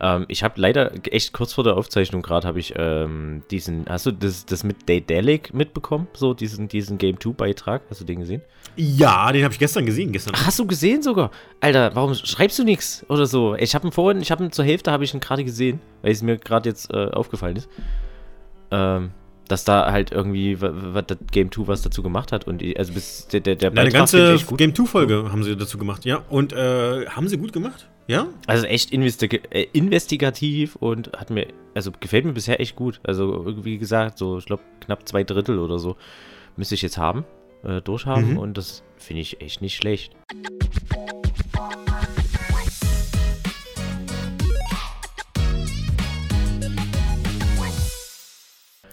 Ähm, ich habe leider echt kurz vor der Aufzeichnung gerade habe ich ähm, diesen, hast du das, das mit Daedalic mitbekommen? So diesen, diesen Game 2 Beitrag, hast du den gesehen? Ja, den habe ich gestern gesehen, gestern. Ach, hast du gesehen sogar? Alter, warum schreibst du nichts oder so? Ich habe ihn vorhin, ich habe ihn zur Hälfte habe ich ihn gerade gesehen, weil es mir gerade jetzt äh, aufgefallen ist. Ähm, dass da halt irgendwie was das Game 2 was dazu gemacht hat und also bis der der, der Na, eine ganze Game 2 Folge haben sie dazu gemacht, ja und äh, haben sie gut gemacht, ja? Also echt äh, investigativ und hat mir also gefällt mir bisher echt gut. Also wie gesagt, so ich glaube knapp zwei Drittel oder so müsste ich jetzt haben, äh, durchhaben mhm. und das finde ich echt nicht schlecht.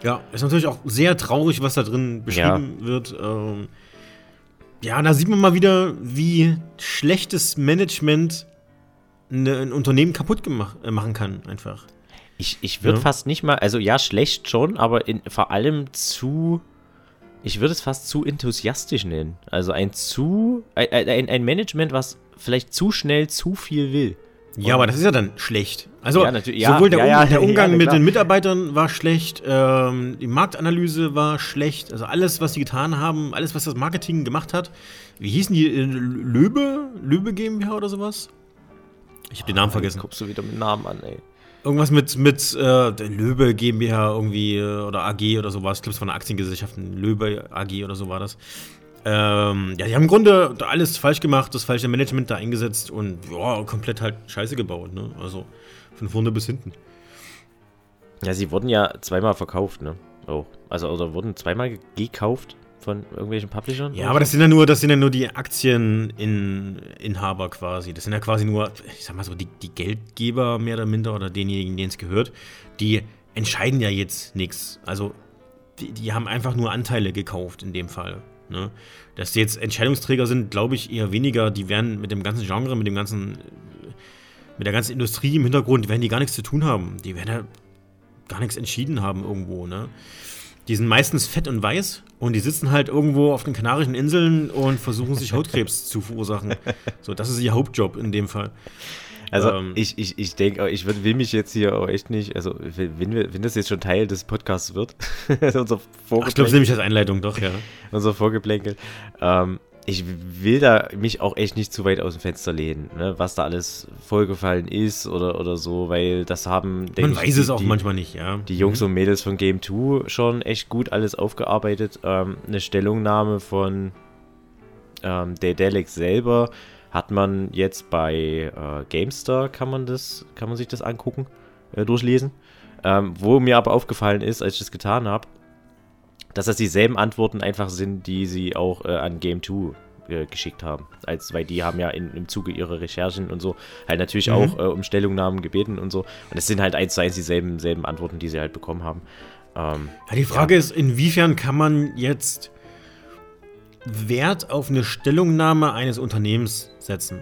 Ja, ist natürlich auch sehr traurig, was da drin beschrieben ja. wird. Ähm, ja, da sieht man mal wieder, wie schlechtes Management eine, ein Unternehmen kaputt gemacht, äh, machen kann, einfach. Ich, ich würde ja. fast nicht mal, also ja, schlecht schon, aber in, vor allem zu, ich würde es fast zu enthusiastisch nennen. Also ein zu, ein, ein, ein Management, was vielleicht zu schnell zu viel will. Ja, aber das ist ja dann schlecht. Also ja, sowohl der, ja, um, der Umgang ja, mit den Mitarbeitern war schlecht, ähm, die Marktanalyse war schlecht, also alles, was sie getan haben, alles, was das Marketing gemacht hat. Wie hießen die? Äh, Löbe? Löbe GmbH oder sowas? Ich habe den Namen vergessen. Guckst du wieder mit Namen an, ey. Irgendwas mit, mit äh, Löbe GmbH irgendwie äh, oder AG oder sowas. Ich glaube, es war eine Aktiengesellschaft, Löbe AG oder so war das. Ähm, ja, die haben im Grunde alles falsch gemacht, das falsche Management da eingesetzt und ja, komplett halt Scheiße gebaut, ne? Also von vorne bis hinten. Ja, sie wurden ja zweimal verkauft, ne? Auch. Also, oder wurden zweimal gekauft von irgendwelchen Publishern? Ja, aber das sind ja nur, das sind ja nur die Aktieninhaber quasi. Das sind ja quasi nur, ich sag mal so, die, die Geldgeber mehr oder minder oder denjenigen, denen es gehört. Die entscheiden ja jetzt nichts. Also, die, die haben einfach nur Anteile gekauft in dem Fall. Ne? Dass die jetzt Entscheidungsträger sind, glaube ich eher weniger. Die werden mit dem ganzen Genre, mit dem ganzen, mit der ganzen Industrie im Hintergrund, werden die gar nichts zu tun haben. Die werden ja gar nichts entschieden haben irgendwo. Ne? Die sind meistens fett und weiß und die sitzen halt irgendwo auf den Kanarischen Inseln und versuchen sich Hautkrebs zu verursachen. So, das ist ihr Hauptjob in dem Fall. Also ähm, ich, ich, ich denke, ich will mich jetzt hier auch echt nicht, also wenn, wir, wenn das jetzt schon Teil des Podcasts wird, unser Ach, ich glaube, nämlich als Einleitung doch, ja. Unser Vorgeplänkel. Ähm, ich will da mich auch echt nicht zu weit aus dem Fenster lehnen, ne, was da alles vorgefallen ist oder, oder so, weil das haben, Man weiß ich, es auch die, manchmal nicht, ja. Die Jungs mhm. und Mädels von Game 2 schon echt gut alles aufgearbeitet. Ähm, eine Stellungnahme von ähm, Delex selber hat man jetzt bei äh, GameStar, kann man das, kann man sich das angucken, äh, durchlesen. Ähm, wo mir aber aufgefallen ist, als ich das getan habe, dass das dieselben Antworten einfach sind, die sie auch äh, an Game 2 äh, geschickt haben. Als, weil die haben ja in, im Zuge ihrer Recherchen und so halt natürlich mhm. auch äh, um Stellungnahmen gebeten und so. Und es sind halt eins zu eins dieselben selben Antworten, die sie halt bekommen haben. Ähm, ja, die Frage ja. ist, inwiefern kann man jetzt Wert auf eine Stellungnahme eines Unternehmens setzen?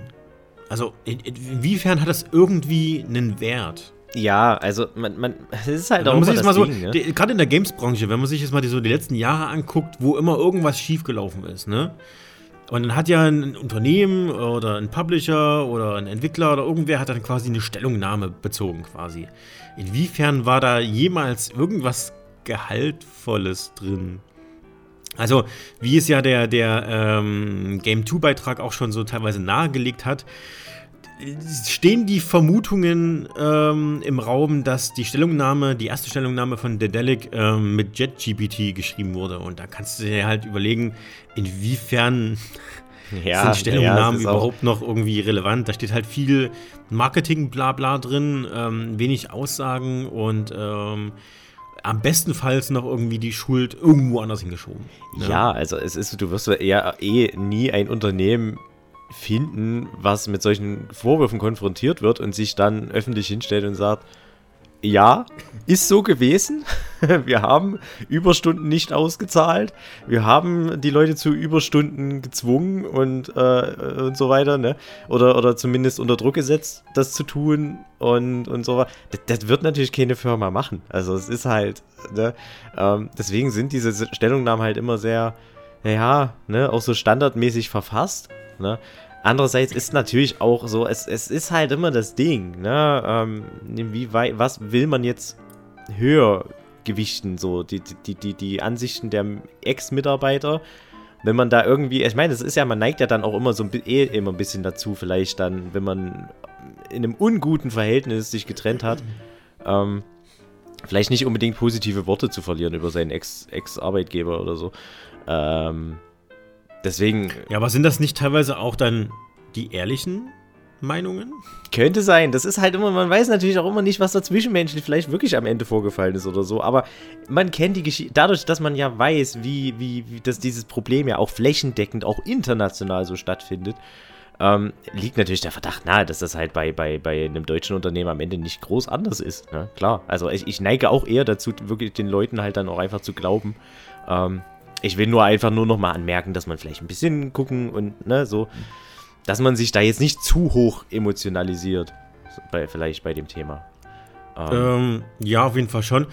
Also in, inwiefern hat das irgendwie einen Wert? Ja, also man, man es ist halt auch immer das so, ne? Gerade in der Games-Branche, wenn man sich jetzt mal die, so die letzten Jahre anguckt, wo immer irgendwas schiefgelaufen ist, ne? Und dann hat ja ein Unternehmen oder ein Publisher oder ein Entwickler oder irgendwer hat dann quasi eine Stellungnahme bezogen quasi. Inwiefern war da jemals irgendwas Gehaltvolles drin? Also, wie es ja der, der ähm, Game 2-Beitrag auch schon so teilweise nahegelegt hat, stehen die Vermutungen ähm, im Raum, dass die Stellungnahme, die erste Stellungnahme von Dedelic ähm, mit JetGPT geschrieben wurde. Und da kannst du dir halt überlegen, inwiefern ja, sind Stellungnahmen ja, überhaupt noch irgendwie relevant. Da steht halt viel Marketing-Blabla drin, ähm, wenig Aussagen und ähm, am bestenfalls noch irgendwie die Schuld irgendwo anders hingeschoben. Ne? Ja, also es ist, du wirst ja eh nie ein Unternehmen finden, was mit solchen Vorwürfen konfrontiert wird und sich dann öffentlich hinstellt und sagt, ja, ist so gewesen. Wir haben Überstunden nicht ausgezahlt. Wir haben die Leute zu Überstunden gezwungen und, äh, und so weiter, ne? Oder, oder zumindest unter Druck gesetzt, das zu tun und, und so weiter. Das, das wird natürlich keine Firma machen. Also es ist halt, ne? Ähm, deswegen sind diese Stellungnahmen halt immer sehr, ja, ne, auch so standardmäßig verfasst, ne? Andererseits ist natürlich auch so, es, es ist halt immer das Ding, ne? Ähm, inwieweit, was will man jetzt höher gewichten, so die, die, die, die Ansichten der Ex-Mitarbeiter wenn man da irgendwie, ich meine, das ist ja, man neigt ja dann auch immer so ein, eh immer ein bisschen dazu, vielleicht dann, wenn man in einem unguten Verhältnis sich getrennt hat, ähm, vielleicht nicht unbedingt positive Worte zu verlieren über seinen Ex-Arbeitgeber Ex oder so. Ähm, deswegen. Ja, aber sind das nicht teilweise auch dann die ehrlichen Meinungen? Könnte sein. Das ist halt immer, man weiß natürlich auch immer nicht, was da zwischenmenschlich vielleicht wirklich am Ende vorgefallen ist oder so. Aber man kennt die Geschichte, dadurch, dass man ja weiß, wie, wie, wie dass dieses Problem ja auch flächendeckend, auch international so stattfindet, ähm, liegt natürlich der Verdacht nahe, dass das halt bei, bei, bei einem deutschen Unternehmen am Ende nicht groß anders ist. Ne? Klar. Also ich, ich neige auch eher dazu, wirklich den Leuten halt dann auch einfach zu glauben. Ähm, ich will nur einfach nur noch mal anmerken, dass man vielleicht ein bisschen gucken und ne, so dass man sich da jetzt nicht zu hoch emotionalisiert, bei, vielleicht bei dem Thema. Ähm. Ähm, ja, auf jeden Fall schon.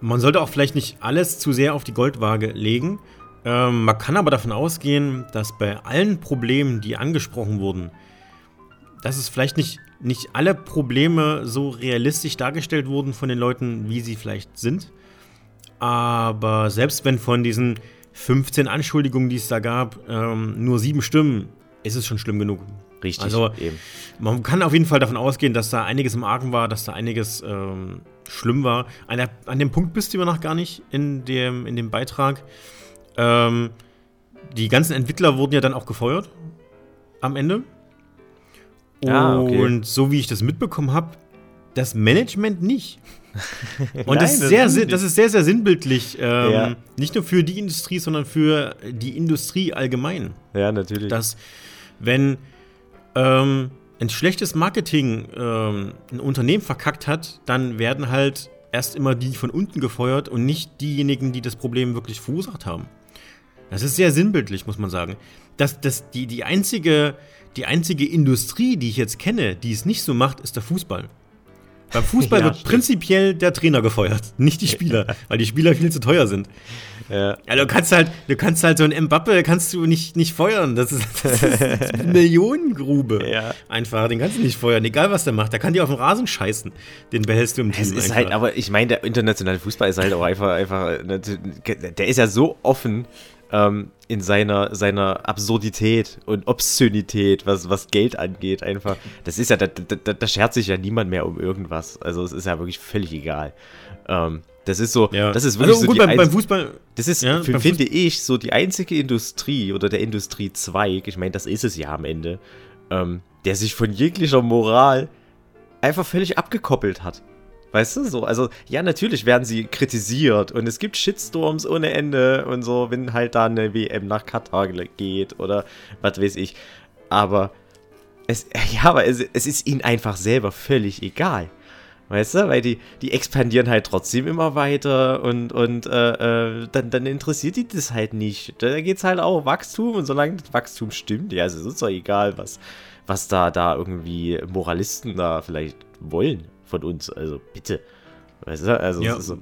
Man sollte auch vielleicht nicht alles zu sehr auf die Goldwaage legen. Ähm, man kann aber davon ausgehen, dass bei allen Problemen, die angesprochen wurden, dass es vielleicht nicht, nicht alle Probleme so realistisch dargestellt wurden von den Leuten, wie sie vielleicht sind. Aber selbst wenn von diesen 15 Anschuldigungen, die es da gab, ähm, nur sieben stimmen, ist es schon schlimm genug. Richtig. Also eben. man kann auf jeden Fall davon ausgehen, dass da einiges im Argen war, dass da einiges ähm, schlimm war. An, der, an, dem Punkt bist du immer noch gar nicht in dem, in dem Beitrag. Ähm, die ganzen Entwickler wurden ja dann auch gefeuert am Ende. Ah, okay. Und so wie ich das mitbekommen habe, das Management nicht. Und Nein, das, ist das, sehr, das ist sehr, sehr sinnbildlich. Ähm, ja. Nicht nur für die Industrie, sondern für die Industrie allgemein. Ja, natürlich. Dass, wenn ähm, ein schlechtes Marketing ähm, ein Unternehmen verkackt hat, dann werden halt erst immer die von unten gefeuert und nicht diejenigen, die das Problem wirklich verursacht haben. Das ist sehr sinnbildlich, muss man sagen. Das, das, die, die, einzige, die einzige Industrie, die ich jetzt kenne, die es nicht so macht, ist der Fußball. Beim Fußball ja, wird stimmt. prinzipiell der Trainer gefeuert, nicht die Spieler, weil die Spieler viel zu teuer sind. Ja. ja, du kannst halt, du kannst halt so ein Mbappe kannst du nicht, nicht feuern. Das ist, das ist eine Millionengrube. Ja. Einfach, den kannst du nicht feuern, egal was der macht. Der kann dir auf den Rasen scheißen. Den behältst du im Team. Es ist halt, aber ich meine, der internationale Fußball ist halt auch einfach, einfach, ne, der ist ja so offen ähm, in seiner, seiner Absurdität und Obszönität, was, was Geld angeht, einfach. Das ist ja, da, da, da schert sich ja niemand mehr um irgendwas. Also es ist ja wirklich völlig egal. Ähm, das ist so, ja. das ist wirklich also, so gut, beim, beim, Fußball. Das ist, ja, für, finde ich, so die einzige Industrie oder der Industriezweig, ich meine, das ist es ja am Ende, ähm, der sich von jeglicher Moral einfach völlig abgekoppelt hat. Weißt du, so, also, ja, natürlich werden sie kritisiert und es gibt Shitstorms ohne Ende und so, wenn halt da eine WM nach Katar geht oder was weiß ich. Aber es, ja, aber es, es ist ihnen einfach selber völlig egal. Weißt du, weil die, die expandieren halt trotzdem immer weiter und, und äh, äh, dann, dann interessiert die das halt nicht. Da geht es halt auch Wachstum und solange das Wachstum stimmt, ja, es ist doch egal, was, was da, da irgendwie Moralisten da vielleicht wollen von uns. Also bitte. Weißt du? Also, ja. So,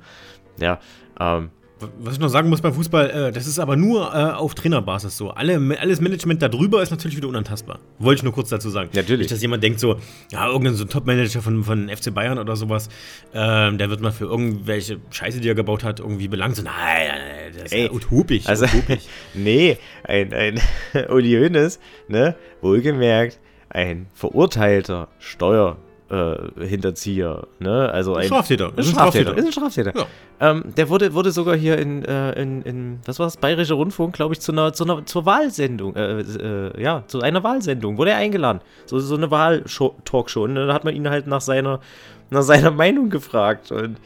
ja ähm, was ich noch sagen muss beim Fußball, äh, das ist aber nur äh, auf Trainerbasis so. Alle, alles Management darüber ist natürlich wieder unantastbar. Wollte ich nur kurz dazu sagen. Natürlich. Nicht, dass jemand denkt so, ja, irgendein so Top-Manager von, von FC Bayern oder sowas, äh, der wird mal für irgendwelche Scheiße, die er gebaut hat, irgendwie belangt. So, nein, nein, das ist Ey, ja utopisch. Also, utopisch. nee, ein, ein Uli Hoeneß, ne, wohlgemerkt, ein verurteilter Steuer- äh, Hinterzieher, ne? Also ein Straftäter. Ist ein Straftäter. Ist ein Straftäter. Ja. Ähm, der wurde, wurde sogar hier in, äh, in, in was war das, Bayerischer Rundfunk, glaube ich, zu einer, zu einer zur Wahlsendung, äh, äh, ja, zu einer Wahlsendung, wurde er eingeladen. So, so eine Wahl-Talkshow. Und dann hat man ihn halt nach seiner, nach seiner Meinung gefragt. Und,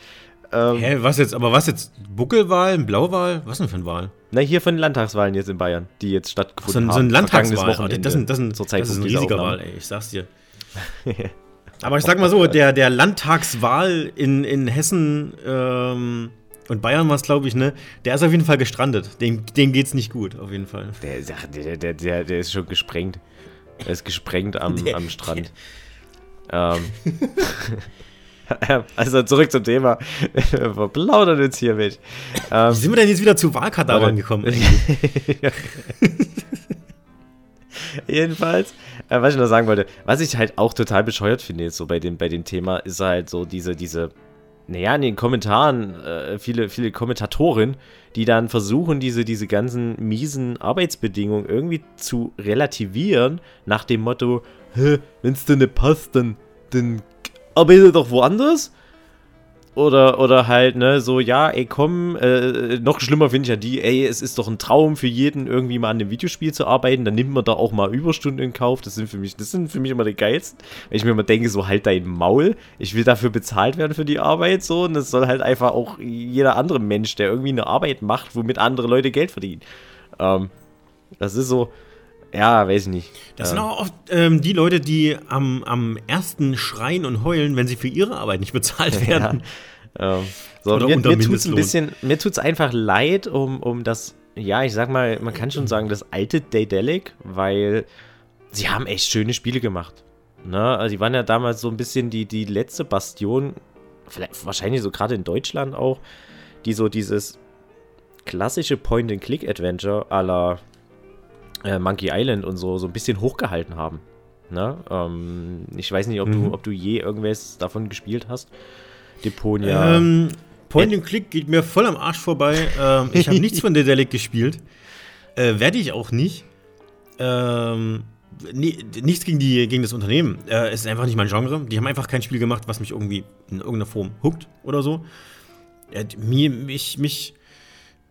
ähm, Hä, was jetzt, aber was jetzt? Buckelwahl, Blauwahl? Was denn für eine Wahl? Na, hier von den Landtagswahlen jetzt in Bayern, die jetzt stattgefunden so, haben. So ein Landtagswahl. Das, ist, das, ist, das ist ein riesiger Wahl, ey, ich sag's dir. Aber ich sag mal so, der, der Landtagswahl in, in Hessen ähm, und Bayern war es, glaube ich, ne? Der ist auf jeden Fall gestrandet. Dem, dem geht's nicht gut, auf jeden Fall. Der, der, der, der, der ist schon gesprengt. Er ist gesprengt am, der, am Strand. Ähm. also zurück zum Thema. Wir plaudern jetzt hier mit. Ähm, Wie sind wir denn jetzt wieder zu Wahlkadavern gekommen? Jedenfalls äh, was ich noch sagen wollte, was ich halt auch total bescheuert finde, jetzt so bei dem, bei dem Thema, ist halt so diese, diese, naja, in den Kommentaren, äh, viele, viele Kommentatoren, die dann versuchen, diese, diese ganzen miesen Arbeitsbedingungen irgendwie zu relativieren, nach dem Motto, wenn es dir nicht passt, dann, dann arbeite doch woanders. Oder, oder halt, ne, so, ja, ey, komm, äh, noch schlimmer finde ich ja die, ey, es ist doch ein Traum für jeden, irgendwie mal an einem Videospiel zu arbeiten, dann nimmt man da auch mal Überstunden in Kauf, das sind für mich, das sind für mich immer die geilsten, weil ich mir immer denke, so, halt dein Maul, ich will dafür bezahlt werden für die Arbeit, so, und das soll halt einfach auch jeder andere Mensch, der irgendwie eine Arbeit macht, womit andere Leute Geld verdienen. Ähm, das ist so, ja, weiß ich nicht. Das ähm. sind auch oft ähm, die Leute, die am, am ersten schreien und heulen, wenn sie für ihre Arbeit nicht bezahlt werden. Ja. Ähm, so, Oder mir, mir tut's ein bisschen, mir tut's einfach leid um, um das, ja, ich sag mal, man kann schon sagen, das alte Daedalic, weil sie haben echt schöne Spiele gemacht. Ne? Also die waren ja damals so ein bisschen die, die letzte Bastion, vielleicht wahrscheinlich so gerade in Deutschland auch, die so dieses klassische Point-and-Click-Adventure aller äh, Monkey Island und so, so ein bisschen hochgehalten haben. Ne? Ähm, ich weiß nicht, ob, mhm. du, ob du je irgendwas davon gespielt hast. Deponia. Ähm, Point and Click geht mir voll am Arsch vorbei. Ähm, ich habe nichts von Dedelic gespielt. Äh, Werde ich auch nicht. Ähm, nie, nichts gegen, die, gegen das Unternehmen. Äh, es ist einfach nicht mein Genre. Die haben einfach kein Spiel gemacht, was mich irgendwie in irgendeiner Form huckt oder so. Äh, mir, mich, mich,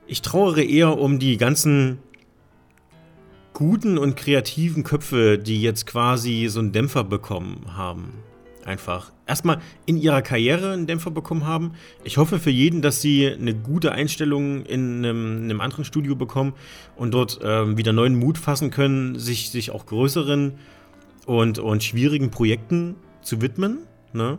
ich trauere eher um die ganzen guten und kreativen Köpfe, die jetzt quasi so einen Dämpfer bekommen haben. Einfach erstmal in ihrer Karriere einen Dämpfer bekommen haben. Ich hoffe für jeden, dass sie eine gute Einstellung in einem, einem anderen Studio bekommen und dort ähm, wieder neuen Mut fassen können, sich, sich auch größeren und, und schwierigen Projekten zu widmen. Ne?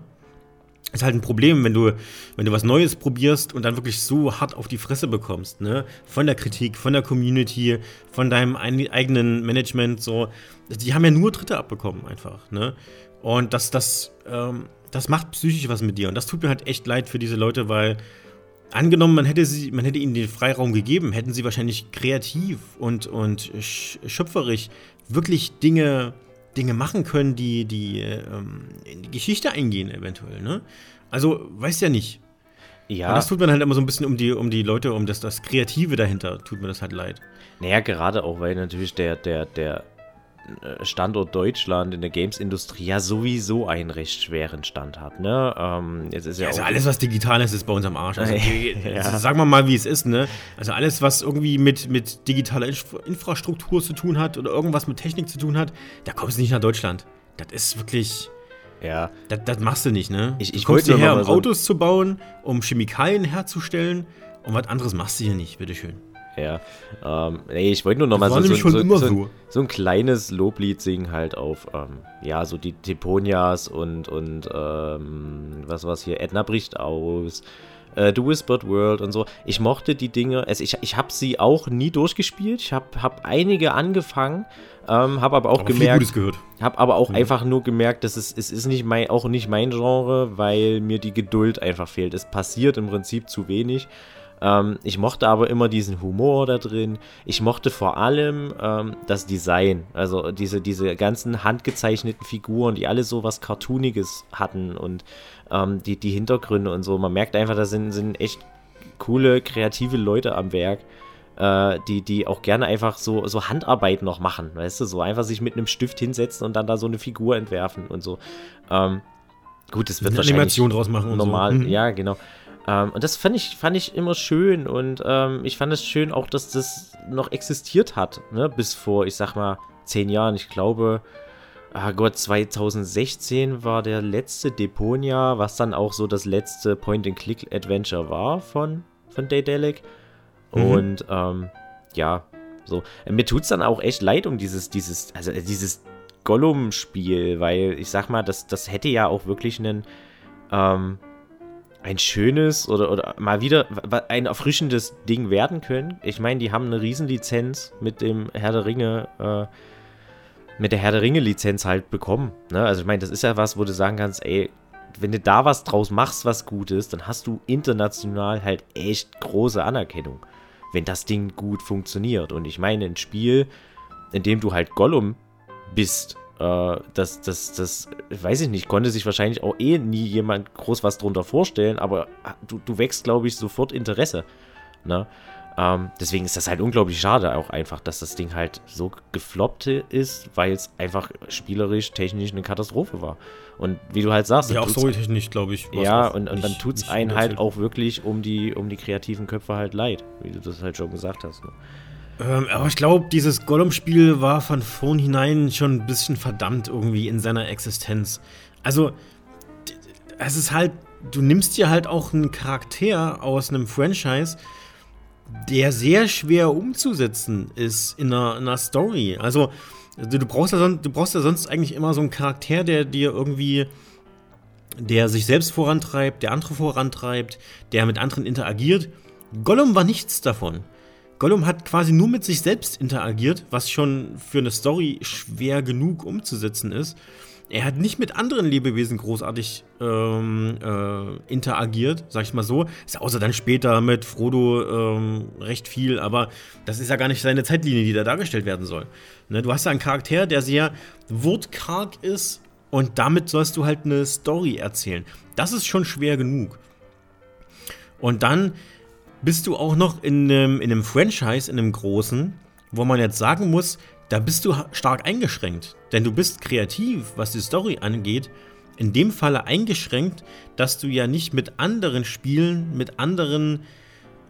Ist halt ein Problem, wenn du, wenn du was Neues probierst und dann wirklich so hart auf die Fresse bekommst, ne? Von der Kritik, von der Community, von deinem eigenen Management, so. Die haben ja nur Dritte abbekommen, einfach, ne? Und das, das, ähm, das macht psychisch was mit dir. Und das tut mir halt echt leid für diese Leute, weil angenommen, man hätte sie, man hätte ihnen den Freiraum gegeben, hätten sie wahrscheinlich kreativ und, und schöpferisch wirklich Dinge Dinge machen können, die, die ähm, in die Geschichte eingehen, eventuell, ne? Also, weiß ja nicht. Ja. Und das tut mir halt immer so ein bisschen um die, um die Leute, um das, das Kreative dahinter, tut mir das halt leid. Naja, gerade auch, weil natürlich der, der, der Standort Deutschland in der Games-Industrie ja sowieso einen recht schweren Stand hat. Ne? Ähm, jetzt ist ja, also alles, was digital ist, ist bei uns am Arsch. Also, ja. Sagen wir mal, wie es ist. Ne? Also alles, was irgendwie mit, mit digitaler Infrastruktur zu tun hat oder irgendwas mit Technik zu tun hat, da kommst du nicht nach Deutschland. Das ist wirklich... Ja. Das, das machst du nicht, ne? Ich, ich du kommst hierher, um so Autos zu bauen, um Chemikalien herzustellen und was anderes machst du hier nicht, bitteschön. Ja. Ähm, nee, ich wollte nur noch mal so, so, so, so, so, ein kleines Loblied singen halt auf, ähm, ja, so die Teponias und, und ähm, was war's hier, Edna bricht aus, äh, The Whispered World und so. Ich mochte die Dinge, also ich, ich habe sie auch nie durchgespielt. Ich habe hab einige angefangen, ähm, habe aber auch aber gemerkt, habe aber auch mhm. einfach nur gemerkt, dass es, es ist nicht mein, auch nicht mein Genre, weil mir die Geduld einfach fehlt. Es passiert im Prinzip zu wenig. Ähm, ich mochte aber immer diesen Humor da drin. Ich mochte vor allem ähm, das Design. Also diese, diese ganzen handgezeichneten Figuren, die alle so was Cartooniges hatten und ähm, die, die Hintergründe und so. Man merkt einfach, da sind, sind echt coole, kreative Leute am Werk. Äh, die, die auch gerne einfach so, so Handarbeit noch machen, weißt du, so einfach sich mit einem Stift hinsetzen und dann da so eine Figur entwerfen und so. Ähm, gut, das wird eine wahrscheinlich Animation draus machen normal, so. mhm. ja, genau. Ähm, und das fand ich, fand ich immer schön und ähm, ich fand es schön auch, dass das noch existiert hat, ne? bis vor, ich sag mal, zehn Jahren. Ich glaube, ah Gott, 2016 war der letzte Deponia, was dann auch so das letzte Point-and-Click-Adventure war von, von Daedalic. Mhm. Und ähm, ja, so. Mir tut es dann auch echt leid um dieses, dieses, also dieses Gollum-Spiel, weil ich sag mal, das, das hätte ja auch wirklich einen, ähm, ein schönes oder, oder mal wieder ein erfrischendes Ding werden können. Ich meine, die haben eine Riesenlizenz mit dem Herr der Ringe, äh, mit der Herr der Ringe-Lizenz halt bekommen. Ne? Also ich meine, das ist ja was, wo du sagen kannst, ey, wenn du da was draus machst, was gut ist, dann hast du international halt echt große Anerkennung, wenn das Ding gut funktioniert. Und ich meine, ein Spiel, in dem du halt Gollum bist, äh, das, das, das, weiß ich nicht, konnte sich wahrscheinlich auch eh nie jemand groß was drunter vorstellen, aber du, du wächst, glaube ich, sofort Interesse. Ne? Ähm, deswegen ist das halt unglaublich schade auch einfach, dass das Ding halt so gefloppt ist, weil es einfach spielerisch, technisch eine Katastrophe war. Und wie du halt sagst, ja, auch storytechnisch, glaube ich. Ja, und, und dann tut es einen halt auch wirklich um die, um die kreativen Köpfe halt leid, wie du das halt schon gesagt hast. Ne? Ähm, aber ich glaube, dieses Gollum-Spiel war von vornherein schon ein bisschen verdammt irgendwie in seiner Existenz. Also, es ist halt, du nimmst dir halt auch einen Charakter aus einem Franchise, der sehr schwer umzusetzen ist in einer, in einer Story. Also, du brauchst, ja sonst, du brauchst ja sonst eigentlich immer so einen Charakter, der dir irgendwie, der sich selbst vorantreibt, der andere vorantreibt, der mit anderen interagiert. Gollum war nichts davon. Gollum hat quasi nur mit sich selbst interagiert, was schon für eine Story schwer genug umzusetzen ist. Er hat nicht mit anderen Lebewesen großartig ähm, äh, interagiert, sag ich mal so. Ist außer dann später mit Frodo ähm, recht viel, aber das ist ja gar nicht seine Zeitlinie, die da dargestellt werden soll. Ne, du hast ja einen Charakter, der sehr wortkarg ist und damit sollst du halt eine Story erzählen. Das ist schon schwer genug. Und dann bist du auch noch in einem, in einem Franchise, in einem großen, wo man jetzt sagen muss, da bist du stark eingeschränkt. Denn du bist kreativ, was die Story angeht, in dem Falle eingeschränkt, dass du ja nicht mit anderen Spielen, mit anderen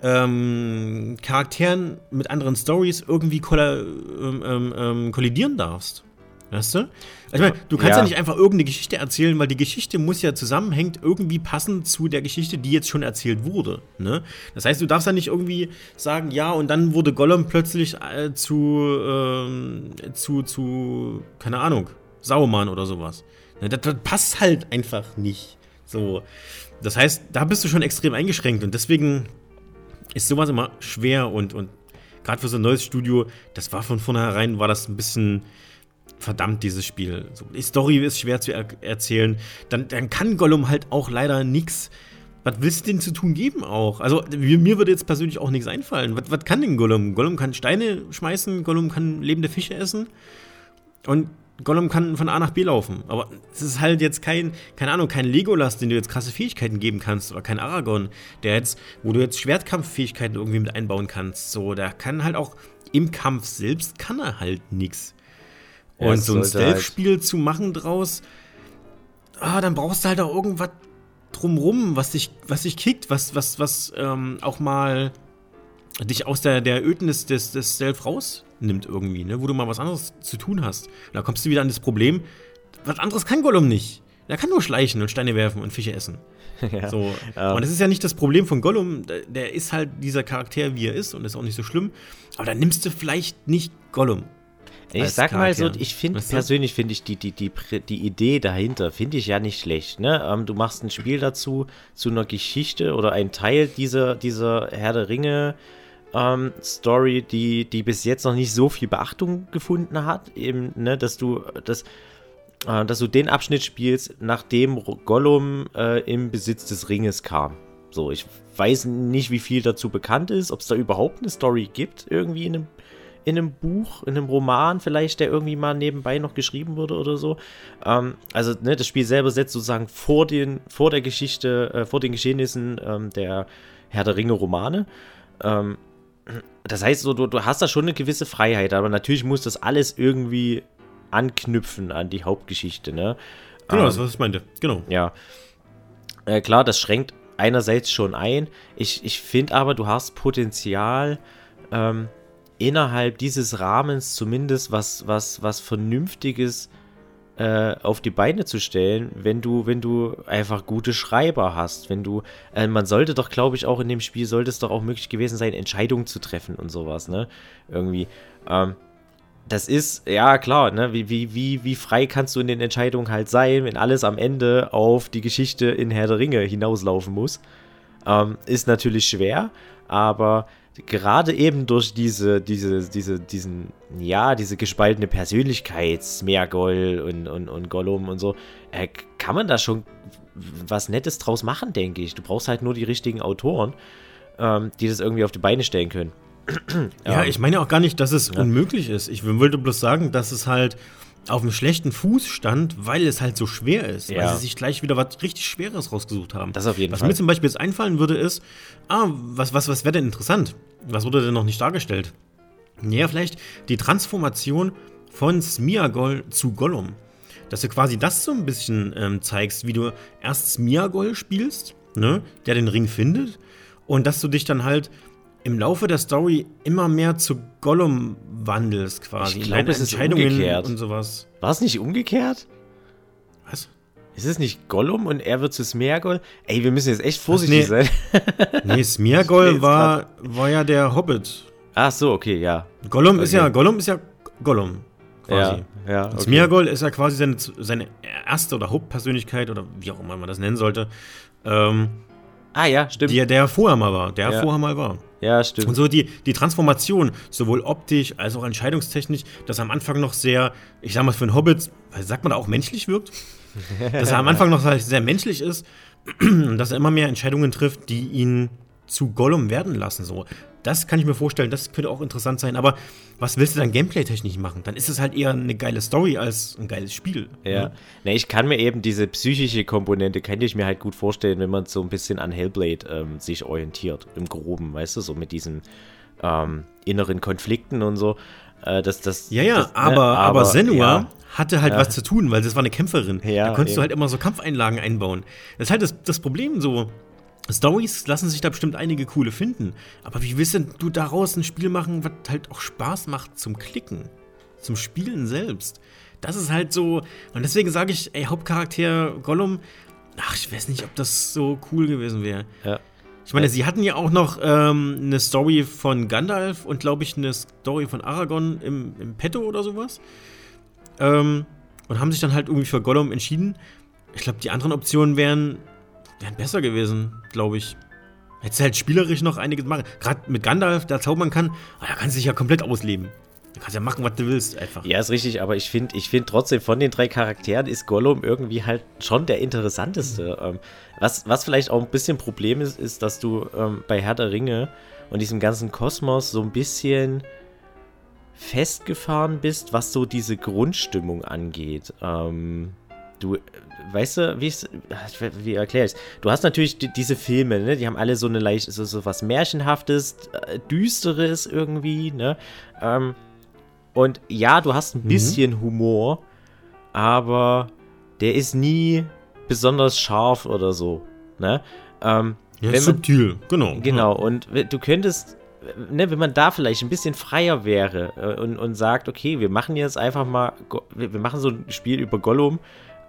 ähm, Charakteren, mit anderen Stories irgendwie ähm, ähm, ähm, kollidieren darfst. Weißt du? Also ich meine, du kannst ja. ja. nicht einfach irgendeine Geschichte erzählen, weil die Geschichte muss ja zusammenhängt irgendwie passen zu der Geschichte, die jetzt schon erzählt wurde. Ne? Das heißt, du darfst ja nicht irgendwie sagen, ja, und dann wurde Gollum plötzlich äh, zu, ähm, zu, zu, keine Ahnung, Sauermann oder sowas. Ne? Das, das passt halt einfach nicht. So. Das heißt, da bist du schon extrem eingeschränkt und deswegen ist sowas immer schwer und, und gerade für so ein neues Studio, das war von vornherein, war das ein bisschen verdammt, dieses Spiel. Die Story ist schwer zu er erzählen. Dann, dann kann Gollum halt auch leider nichts. Was willst du denn zu tun geben auch? Also, mir würde jetzt persönlich auch nichts einfallen. Was, was kann denn Gollum? Gollum kann Steine schmeißen, Gollum kann lebende Fische essen. Und Gollum kann von A nach B laufen. Aber es ist halt jetzt kein, keine Ahnung, kein Legolas, den du jetzt krasse Fähigkeiten geben kannst. Oder kein Aragorn, der jetzt, wo du jetzt Schwertkampffähigkeiten irgendwie mit einbauen kannst. So, der kann halt auch im Kampf selbst kann er halt nichts. Und so ein Stealth-Spiel halt zu machen draus, ah, dann brauchst du halt auch irgendwas drumrum, was dich, was dich kickt, was, was, was ähm, auch mal dich aus der, der Ödnis des, des Stealth rausnimmt irgendwie, ne? wo du mal was anderes zu tun hast. Und da kommst du wieder an das Problem, was anderes kann Gollum nicht. Er kann nur schleichen und Steine werfen und Fische essen. ja, so. Ähm. Und das ist ja nicht das Problem von Gollum. Der ist halt dieser Charakter, wie er ist, und ist auch nicht so schlimm. Aber dann nimmst du vielleicht nicht Gollum. Ich sag mal so, ich finde persönlich finde ich die, die, die, die Idee dahinter, finde ich ja nicht schlecht. Ne? Ähm, du machst ein Spiel dazu, zu einer Geschichte oder ein Teil dieser, dieser Herr der Ringe ähm, Story, die, die bis jetzt noch nicht so viel Beachtung gefunden hat, eben, ne, dass du das äh, dass du den Abschnitt spielst, nachdem Gollum äh, im Besitz des Ringes kam. So, ich weiß nicht, wie viel dazu bekannt ist, ob es da überhaupt eine Story gibt, irgendwie in einem in einem Buch, in einem Roman vielleicht, der irgendwie mal nebenbei noch geschrieben wurde oder so. Ähm, also ne, das Spiel selber setzt sozusagen vor, den, vor der Geschichte, äh, vor den Geschehnissen ähm, der Herr der Ringe Romane. Ähm, das heißt, so, du, du hast da schon eine gewisse Freiheit, aber natürlich muss das alles irgendwie anknüpfen an die Hauptgeschichte. Ne? Genau, das ist, was ich meinte. Genau. Ja. Äh, klar, das schränkt einerseits schon ein. Ich, ich finde aber, du hast Potenzial, ähm, innerhalb dieses Rahmens zumindest was, was, was Vernünftiges äh, auf die Beine zu stellen, wenn du, wenn du einfach gute Schreiber hast. Wenn du, äh, man sollte doch, glaube ich, auch in dem Spiel sollte es doch auch möglich gewesen sein, Entscheidungen zu treffen und sowas, ne? Irgendwie. Ähm, das ist, ja klar, ne, wie, wie, wie, wie frei kannst du in den Entscheidungen halt sein, wenn alles am Ende auf die Geschichte in Herr der Ringe hinauslaufen muss. Ähm, ist natürlich schwer, aber gerade eben durch diese, diese, diese, diesen, ja, diese gespaltene Persönlichkeit, Smeargol und, und, und Gollum und so, äh, kann man da schon was Nettes draus machen, denke ich. Du brauchst halt nur die richtigen Autoren, ähm, die das irgendwie auf die Beine stellen können. ja, ich meine auch gar nicht, dass es ja. unmöglich ist. Ich wollte bloß sagen, dass es halt auf einem schlechten Fuß stand, weil es halt so schwer ist. Ja. Weil sie sich gleich wieder was richtig Schweres rausgesucht haben. Das auf jeden was Fall. mir zum Beispiel jetzt einfallen würde, ist, ah, was, was, was wäre denn interessant? Was wurde denn noch nicht dargestellt? Ja, vielleicht die Transformation von Smiagol zu Gollum. Dass du quasi das so ein bisschen ähm, zeigst, wie du erst Smiagol spielst, ne, der den Ring findet, und dass du dich dann halt im Laufe der Story immer mehr zu Gollum wandelst, quasi. Ich in glaub, deinen es ist Entscheidungen umgekehrt. und sowas. War es nicht umgekehrt? Was? Ist es nicht Gollum und er wird zu Smeagol? Ey, wir müssen jetzt echt vorsichtig nee. sein. Nee, jetzt war, war ja der Hobbit. Ach so, okay, ja. Gollum ist Okay. ja, Gollum ist ja Gollum. Quasi. Ja, ja. Okay. Smeagol ist ja quasi seine, seine erste oder Hauptpersönlichkeit oder wie auch immer man das nennen sollte, ähm, Ah ja, stimmt. die, der vorher mal war, der Ja. vorher mal war. Ja, stimmt. Und so die, die Transformation, sowohl optisch als auch entscheidungstechnisch, dass er am Anfang noch sehr, ich sag mal für einen Hobbit, sagt man da auch menschlich wirkt? Dass er am Anfang noch sehr menschlich ist und dass er immer mehr Entscheidungen trifft, die ihn zu Gollum werden lassen. So. Das kann ich mir vorstellen, das könnte auch interessant sein. Aber was willst du dann gameplay-technisch machen? Dann ist es halt eher eine geile Story als ein geiles Spiel. Ja. Ne, ich kann mir eben diese psychische Komponente, kann ich mir halt gut vorstellen, wenn man so ein bisschen an Hellblade ähm, sich orientiert, im Groben, weißt du, so mit diesen ähm, inneren Konflikten und so. Äh, das, das, Ja, ja, das, ne, aber, aber, Senua ja. Hatte halt Ja. was zu tun, weil das war eine Kämpferin. Ja, da konntest du eben. halt immer so Kampfeinlagen einbauen. Das ist halt das, das Problem so. Stories lassen sich da bestimmt einige coole finden. Aber wie willst denn du daraus ein Spiel machen, was halt auch Spaß macht zum Klicken? Zum Spielen selbst? Das ist halt so. Und deswegen sage ich, ey, Hauptcharakter Gollum, ach, ich weiß nicht, ob das so cool gewesen wäre. Ja. Ich meine, sie hatten ja auch noch ähm, eine Story von Gandalf und, glaube ich, eine Story von Aragorn im, im Petto oder sowas. Ähm, und haben sich dann halt irgendwie für Gollum entschieden. Ich glaube, die anderen Optionen wären, wären besser gewesen, glaube ich. Hättest du halt spielerisch noch einiges machen. Gerade mit Gandalf, der zaubern kann, ah, da kannst du dich ja komplett ausleben. Du kannst ja machen, was du willst, einfach. Ja, ist richtig, aber ich finde ich find trotzdem von den drei Charakteren ist Gollum irgendwie halt schon der interessanteste. Ähm, was, was vielleicht auch ein bisschen Problem ist, ist, dass du ähm, bei Herr der Ringe und diesem ganzen Kosmos so ein bisschen festgefahren bist, was so diese Grundstimmung angeht. Ähm, du, weißt du, wie ich wie erkläre ich Du hast natürlich die, diese Filme, ne? Die haben alle so eine leicht, so, so was Märchenhaftes, äh, Düsteres irgendwie, ne? Ähm, und ja, du hast ein Mhm. bisschen Humor, aber der ist nie besonders scharf oder so, ne? Ähm, Ja, subtil, genau. Genau, und w- du könntest, ne, wenn man da vielleicht ein bisschen freier wäre äh, und, und sagt, okay, wir machen jetzt einfach mal, wir machen so ein Spiel über Gollum,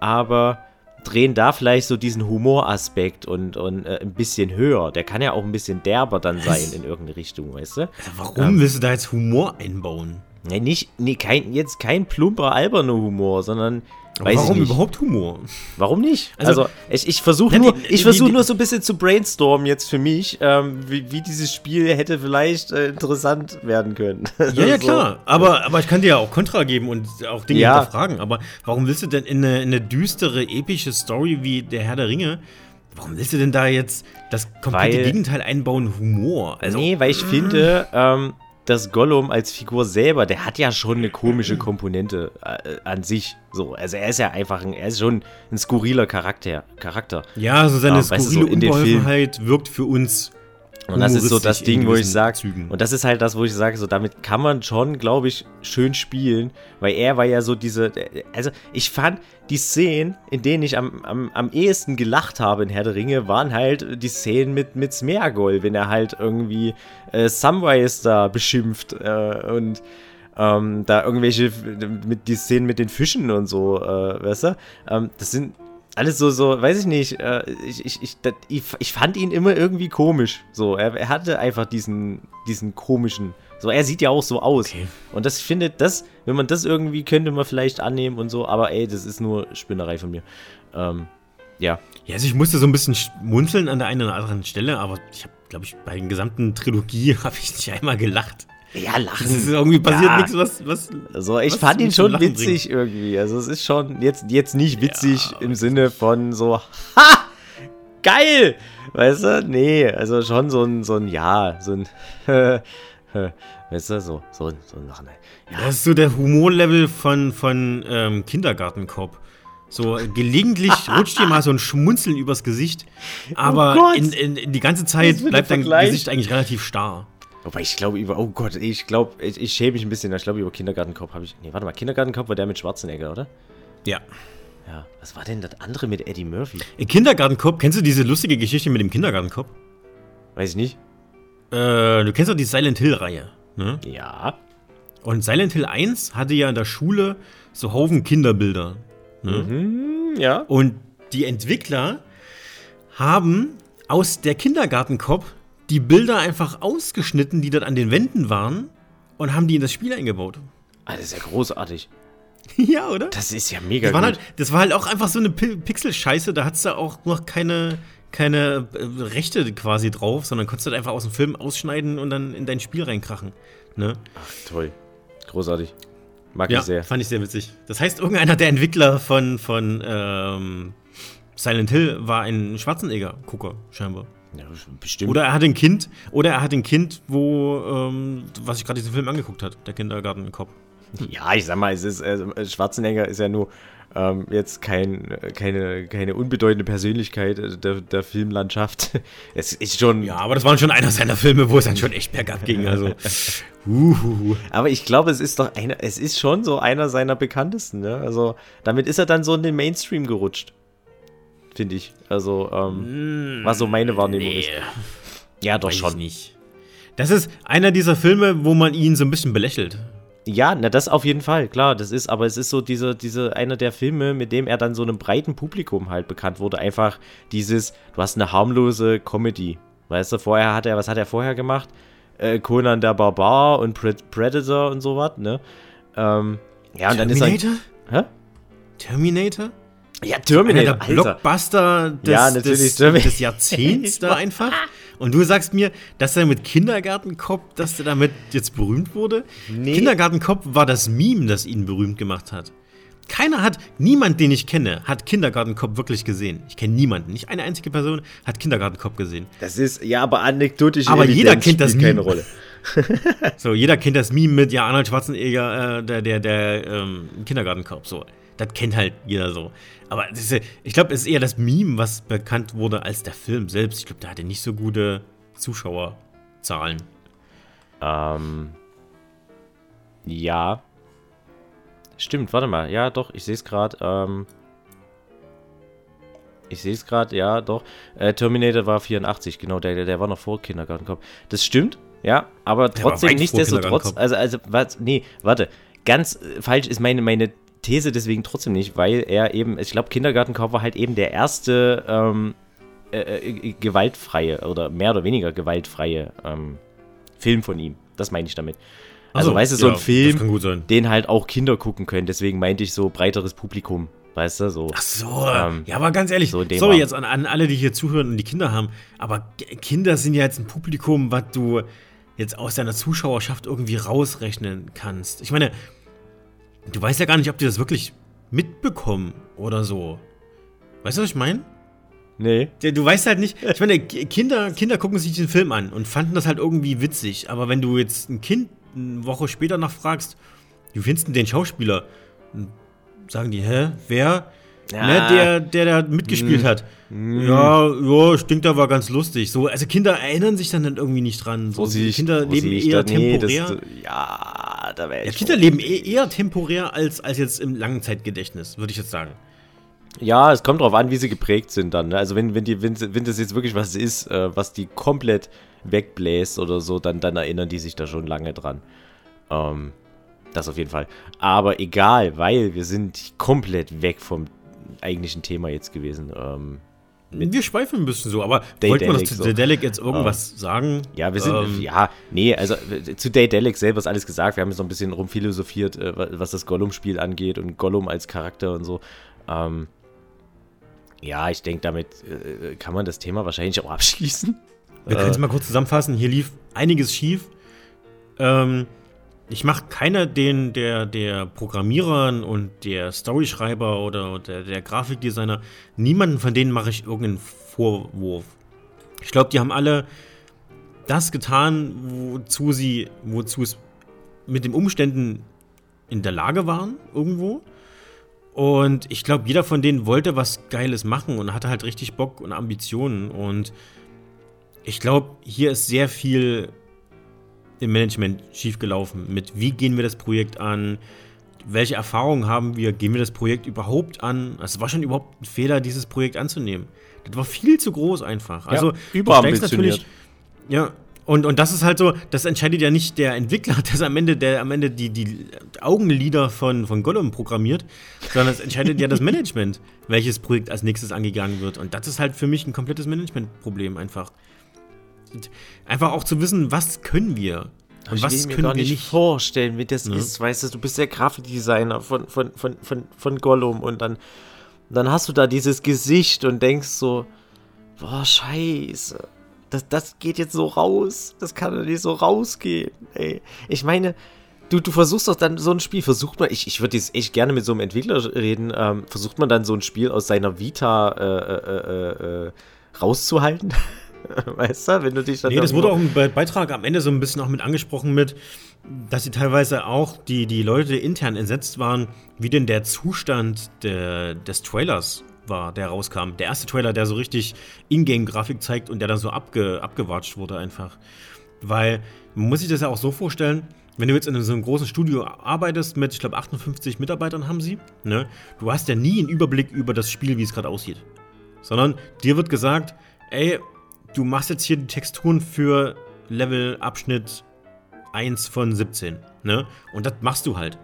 aber drehen da vielleicht so diesen Humoraspekt und, und äh, ein bisschen höher. Der kann ja auch ein bisschen derber dann sein in irgendeine Richtung, weißt du? Warum willst du da jetzt Humor einbauen? Ne, nicht, nee, kein, jetzt kein plumper, alberner Humor, sondern, weiß Warum ich nicht. überhaupt Humor? Warum nicht? Also, Also- ich, ich versuche nur, die- ich versuche nur so ein bisschen zu brainstormen jetzt für mich, ähm, wie, wie dieses Spiel hätte vielleicht äh, interessant werden können. Ja, ja, So. klar. Aber, aber ich kann dir ja auch Kontra geben und auch Dinge Ja. hinterfragen. Aber warum willst du denn in eine, in eine düstere, epische Story wie der Herr der Ringe, warum willst du denn da jetzt das komplette Weil- Gegenteil einbauen, Humor? Also, nee, weil ich finde, ähm, dass Gollum als Figur selber, der hat ja schon eine komische Komponente äh, an sich. So, also er ist ja einfach ein, er ist schon ein skurriler Charakter. Charakter. ja, so seine Ja, weißt du, so skurrile Unbeholfenheit wirkt für uns. Und das ist so das Ding, wo ich sage, und das ist halt das, wo ich sage, so damit kann man schon, glaube ich, schön spielen, weil er war ja so diese, also ich fand die Szenen, in denen ich am, am, am ehesten gelacht habe in Herr der Ringe, waren halt die Szenen mit, mit Smeagol, wenn er halt irgendwie äh, Samwise da beschimpft äh, und ähm, da irgendwelche, mit die Szenen mit den Fischen und so, äh, weißt du, ähm, das sind alles so, so, weiß ich nicht, äh, ich, ich, ich, das, ich, ich fand ihn immer irgendwie komisch. So, er, er hatte einfach diesen, diesen komischen, so, er sieht ja auch so aus. Okay. Und das ich finde, das, wenn man das irgendwie könnte man vielleicht annehmen und so, aber ey, das ist nur Spinnerei von mir. Ähm, ja. Ja, also ich musste so ein bisschen schmunzeln an der einen oder anderen Stelle, aber ich habe, glaube ich, bei der gesamten Trilogie habe ich nicht einmal gelacht. Ja, lachen. Es ist irgendwie passiert Ja. nichts, was, was Also ich was fand ihn schon Lachen witzig irgendwie. Also es ist schon jetzt, jetzt nicht witzig Ja, im Sinne von so, ha! Geil! Weißt du? Nee, also schon so ein, so ein ja, so ein weißt du, so, so, so Sachen. Ja. Das ist so der Humorlevel von, von ähm, Kindergartenkopf. So gelegentlich rutscht dir mal so ein Schmunzeln übers Gesicht, aber oh in, in, in die ganze Zeit bleibt dein Gesicht eigentlich relativ starr. Wobei ich glaube über, oh Gott, ich glaube, ich, ich schäme mich ein bisschen. Ich glaube über Kindergartenkopf habe ich, nee, warte mal, Kindergartenkopf war der mit Schwarzenegger, oder? Ja. Ja, was war denn das andere mit Eddie Murphy? In Kindergartenkopf, kennst du diese lustige Geschichte mit dem Kindergartenkopf? Weiß ich nicht. Äh, du kennst doch die Silent Hill-Reihe, ne? Ja. Und Silent Hill 1 hatte ja in der Schule so Haufen Kinderbilder. Ne? Mhm, ja. Und die Entwickler haben aus der Kindergartenkopf die Bilder einfach ausgeschnitten, die dort an den Wänden waren, und haben die in das Spiel eingebaut. Ah, das ist ja großartig. ja, oder? Das ist ja mega das, halt, das war halt auch einfach so eine Pixel-Scheiße, da hattest du auch noch keine, keine äh, Rechte quasi drauf, sondern konntest du halt einfach aus dem Film ausschneiden und dann in dein Spiel reinkrachen. Ne? Ach, toll. Großartig. Mag ja, ich sehr. Fand ich sehr witzig. Das heißt, irgendeiner der Entwickler von, von ähm, Silent Hill war ein Schwarzenegger-Gucker, scheinbar. Ja, bestimmt. Oder er hat ein Kind, oder er hat ein Kind, wo, ähm, was sich gerade diesen Film angeguckt hat, der Kindergartenkopf. Ja, ich sag mal, es ist, äh, Schwarzenegger ist ja nur ähm, jetzt kein, keine, keine unbedeutende Persönlichkeit der, der Filmlandschaft. Es ist schon. Ja, aber das waren schon einer seiner Filme, wo es dann schon echt bergab ging. Also. Uhuhu. Aber ich glaube, es ist doch einer, es ist schon so einer seiner bekanntesten. Ne? Also damit ist er dann so in den Mainstream gerutscht, finde ich. Also ähm, mm, was so meine Wahrnehmung nee. ist. Ja, doch Weiß schon nicht. Das ist einer dieser Filme, wo man ihn so ein bisschen belächelt. Ja, na das auf jeden Fall, klar, das ist, aber es ist so diese, diese, einer der Filme, mit dem er dann so einem breiten Publikum halt bekannt wurde. Einfach dieses, du hast eine harmlose Comedy. Weißt du, vorher hat er, was hat er vorher gemacht? Äh, Conan der Barbar und Predator und sowas, ne? Ähm, ja, und dann ist er. Terminator? Hä? Terminator? Ja, Terminator. Einer der Blockbuster des, ja, des, des Jahrzehnts da einfach. Und du sagst mir, dass er mit Kindergartenkopf, dass er damit jetzt berühmt wurde? Nee. Kindergartenkopf war das Meme, das ihn berühmt gemacht hat. Keiner hat, niemand, den ich kenne, hat Kindergartenkopf wirklich gesehen. Ich kenne niemanden. Nicht eine einzige Person hat Kindergartenkopf gesehen. Das ist, ja, aber anekdotisch. Aber jeder kennt das Meme. keine Rolle. so, jeder kennt das Meme mit, ja, Arnold Schwarzenegger, äh, der, der, der ähm, Kindergartenkopf. So, das kennt halt jeder so. Aber ist, ich glaube, es ist eher das Meme, was bekannt wurde, als der Film selbst. Ich glaube, der hatte nicht so gute Zuschauerzahlen. Ähm. Ja. Stimmt, warte mal. Ja, doch, ich sehe es gerade. Ähm. Ich sehe es gerade, ja, doch. Äh, Terminator war 84, genau, der, der war noch vor Kindergartenkopf. Das stimmt, ja, aber trotzdem nichtsdestotrotz. Also, also, was, nee, warte. Ganz äh, falsch ist meine, meine These deswegen trotzdem nicht, weil er eben, ich glaube, Kindergartenkorb war halt eben der erste ähm, äh, äh, gewaltfreie oder mehr oder weniger gewaltfreie ähm, Film von ihm. Das meine ich damit. Also, also weißt du, so ja, ein Film, den halt auch Kinder gucken können. Deswegen meinte ich so breiteres Publikum. Weißt du, so. Ach so, ähm, ja, aber ganz ehrlich, so sorry jetzt an, an alle, die hier zuhören und die Kinder haben, aber Kinder sind ja jetzt ein Publikum, was du jetzt aus deiner Zuschauerschaft irgendwie rausrechnen kannst. Ich meine, Du weißt ja gar nicht, ob die das wirklich mitbekommen oder so. Weißt du, was ich meine? Nee. Du weißt halt nicht, ich meine, Kinder, Kinder gucken sich den Film an und fanden das halt irgendwie witzig. Aber wenn du jetzt ein Kind eine Woche später nachfragst, wie findest du den Schauspieler? sagen die, hä, wer? Ja. Ne, der, der da mitgespielt mm. hat. Mm. Ja, ja, stinkt aber ganz lustig. So, also Kinder erinnern sich dann irgendwie nicht dran. So, ich, Kinder leben eher temporär. Das, ja, da wäre ich. Ja, Kinder leben e eher temporär als, als jetzt im Langzeitgedächtnis, würde ich jetzt sagen. Ja, es kommt darauf an, wie sie geprägt sind dann. Ne? Also wenn, wenn, die, wenn, wenn das jetzt wirklich was ist, äh, was die komplett wegbläst oder so, dann, dann erinnern die sich da schon lange dran. Ähm, das auf jeden Fall. Aber egal, weil wir sind komplett weg vom eigentlichen Thema jetzt gewesen. Ähm, wir schweifen ein bisschen so, aber wollten wir zu so. Daedalic jetzt irgendwas ähm, sagen? Ja, wir sind, ähm, ja, nee, also zu Daedalic selber ist alles gesagt. Wir haben jetzt noch ein bisschen rumphilosophiert, äh, was das Gollum-Spiel angeht und Gollum als Charakter und so. Ähm, ja, ich denke, damit äh, kann man das Thema wahrscheinlich auch abschließen. Wir können es äh, mal kurz zusammenfassen. Hier lief einiges schief. Ähm, ich mache keiner den der, der Programmierern und der Storyschreiber oder der, der Grafikdesigner, niemanden von denen mache ich irgendeinen Vorwurf. Ich glaube, die haben alle das getan, wozu sie, wozu es mit den Umständen in der Lage waren, irgendwo. Und ich glaube, jeder von denen wollte was Geiles machen und hatte halt richtig Bock und Ambitionen. Und ich glaube, hier ist sehr viel im Management schiefgelaufen. Mit wie gehen wir das Projekt an? Welche Erfahrungen haben wir? Gehen wir das Projekt überhaupt an? Also, es war schon überhaupt ein Fehler, dieses Projekt anzunehmen. Das war viel zu groß einfach. Also, ja, überambitioniert. natürlich. Ja, und, und das ist halt so, das entscheidet ja nicht der Entwickler, der am Ende, der am Ende die, die Augenlider von, von Gollum programmiert, sondern es entscheidet ja das Management, welches Projekt als nächstes angegangen wird. Und das ist halt für mich ein komplettes Managementproblem einfach. Einfach auch zu wissen, was können wir und ich was will mir können gar nicht, nicht vorstellen, wie das ja. ist. Weißt du, du bist der Grafikdesigner von, von, von, von, von Gollum und dann, dann hast du da dieses Gesicht und denkst so, boah, scheiße das, das geht jetzt so raus. Das kann doch nicht so rausgehen. Ey. Ich meine, du, du versuchst doch dann so ein Spiel, versucht man, ich, ich würde jetzt echt gerne mit so einem Entwickler reden, ähm, versucht man dann so ein Spiel aus seiner Vita äh, äh, äh, äh rauszuhalten? weißt du, wenn du dich dann. Nee, das wurde auch im Beitrag am Ende so ein bisschen auch mit angesprochen mit, dass sie teilweise auch die, die Leute intern entsetzt waren, wie denn der Zustand der, des Trailers war, der rauskam. Der erste Trailer, der so richtig Ingame-Grafik zeigt und der dann so abge, abgewatscht wurde einfach. Weil, man muss sich das ja auch so vorstellen, wenn du jetzt in so einem großen Studio arbeitest mit, ich glaube, 58 Mitarbeitern haben sie, ne? Du hast ja nie einen Überblick über das Spiel, wie es gerade aussieht. Sondern dir wird gesagt, ey, du machst jetzt hier die Texturen für Level Abschnitt 1 von 17, ne? Und das machst du halt